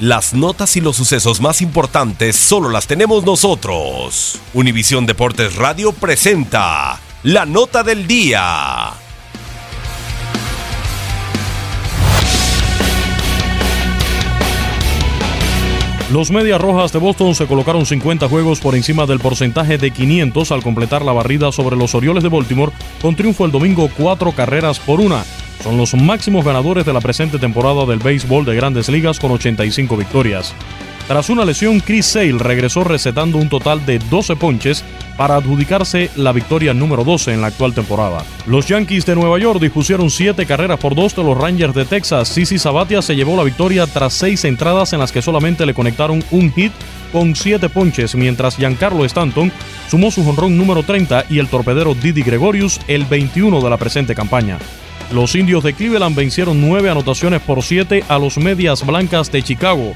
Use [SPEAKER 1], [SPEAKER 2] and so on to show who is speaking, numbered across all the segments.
[SPEAKER 1] Las notas y los sucesos más importantes solo las tenemos nosotros. Univisión Deportes Radio presenta la nota del día.
[SPEAKER 2] Los Medias Rojas de Boston se colocaron 50 juegos por encima del porcentaje de 500 al completar la barrida sobre los Orioles de Baltimore con triunfo el domingo cuatro carreras por una. Son los máximos ganadores de la presente temporada del béisbol de grandes ligas con 85 victorias. Tras una lesión, Chris Sale regresó recetando un total de 12 ponches para adjudicarse la victoria número 12 en la actual temporada. Los Yankees de Nueva York dispusieron 7 carreras por 2 de los Rangers de Texas. Sisi Sabatia se llevó la victoria tras 6 entradas en las que solamente le conectaron un hit con 7 ponches, mientras Giancarlo Stanton sumó su jonrón número 30 y el torpedero Didi Gregorius el 21 de la presente campaña. Los indios de Cleveland vencieron 9 anotaciones por 7 a los Medias Blancas de Chicago.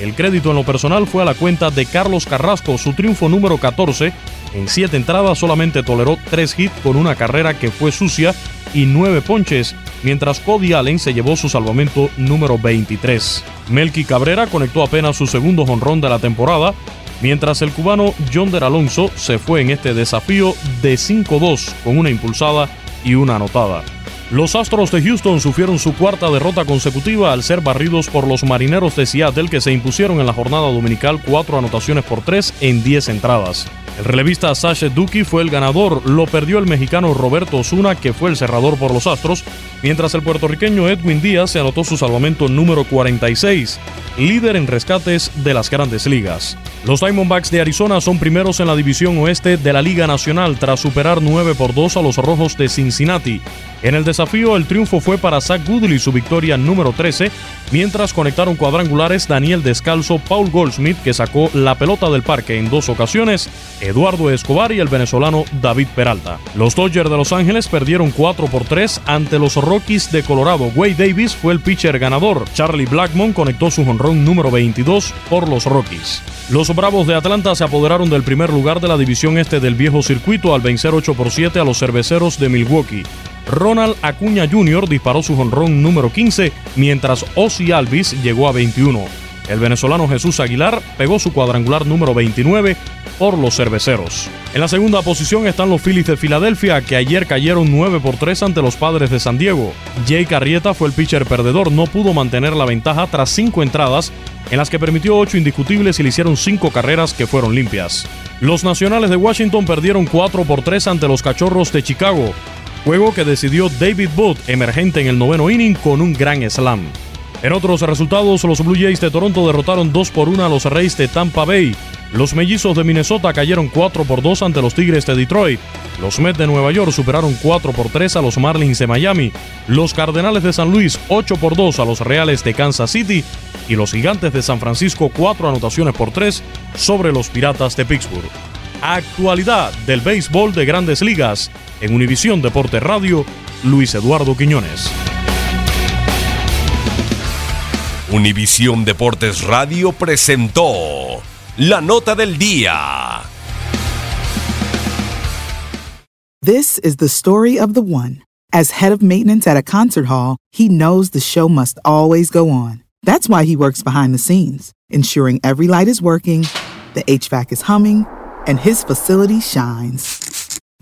[SPEAKER 2] El crédito en lo personal fue a la cuenta de Carlos Carrasco, su triunfo número 14. En 7 entradas solamente toleró 3 hits con una carrera que fue sucia y 9 ponches, mientras Cody Allen se llevó su salvamento número 23. Melky Cabrera conectó apenas su segundo jonrón de la temporada, mientras el cubano John Der Alonso se fue en este desafío de 5-2 con una impulsada y una anotada. Los Astros de Houston sufrieron su cuarta derrota consecutiva al ser barridos por los Marineros de Seattle que se impusieron en la jornada dominical cuatro anotaciones por tres en 10 entradas. El relevista Sasha Duki fue el ganador, lo perdió el mexicano Roberto Osuna, que fue el cerrador por los Astros, mientras el puertorriqueño Edwin Díaz se anotó su salvamento número 46, líder en rescates de las grandes ligas. Los Diamondbacks de Arizona son primeros en la división oeste de la Liga Nacional tras superar 9 por 2 a los Rojos de Cincinnati. En el desafío, el triunfo fue para Zach Goodley, su victoria número 13, mientras conectaron cuadrangulares Daniel Descalzo, Paul Goldsmith, que sacó la pelota del parque en dos ocasiones, Eduardo Escobar y el venezolano David Peralta. Los Dodgers de Los Ángeles perdieron 4 por 3 ante los Rockies de Colorado. Wade Davis fue el pitcher ganador. Charlie Blackmon conectó su jonrón número 22 por los Rockies. Los Bravos de Atlanta se apoderaron del primer lugar de la división este del viejo circuito al vencer 8 por 7 a los cerveceros de Milwaukee. Ronald Acuña Jr. disparó su jonrón número 15, mientras Ozzy Alvis llegó a 21. El venezolano Jesús Aguilar pegó su cuadrangular número 29 por los cerveceros. En la segunda posición están los Phillies de Filadelfia, que ayer cayeron 9 por 3 ante los padres de San Diego. Jay Carrieta fue el pitcher perdedor, no pudo mantener la ventaja tras 5 entradas, en las que permitió 8 indiscutibles y le hicieron 5 carreras que fueron limpias. Los nacionales de Washington perdieron 4 por 3 ante los cachorros de Chicago juego que decidió David Booth, emergente en el noveno inning con un gran slam. En otros resultados, los Blue Jays de Toronto derrotaron 2 por 1 a los Reyes de Tampa Bay. Los Mellizos de Minnesota cayeron 4 por 2 ante los Tigres de Detroit. Los Mets de Nueva York superaron 4 por 3 a los Marlins de Miami. Los Cardenales de San Luis 8 por 2 a los Reales de Kansas City. Y los Gigantes de San Francisco 4 anotaciones por 3 sobre los Piratas de Pittsburgh. Actualidad del béisbol de grandes ligas. En Univisión Deporte Radio, Luis Eduardo Quiñones.
[SPEAKER 1] Univisión Deportes Radio presentó la nota del día.
[SPEAKER 3] This is the story of the one. As head of maintenance at a concert hall, he knows the show must always go on. That's why he works behind the scenes, ensuring every light is working, the HVAC is humming, and his facility shines.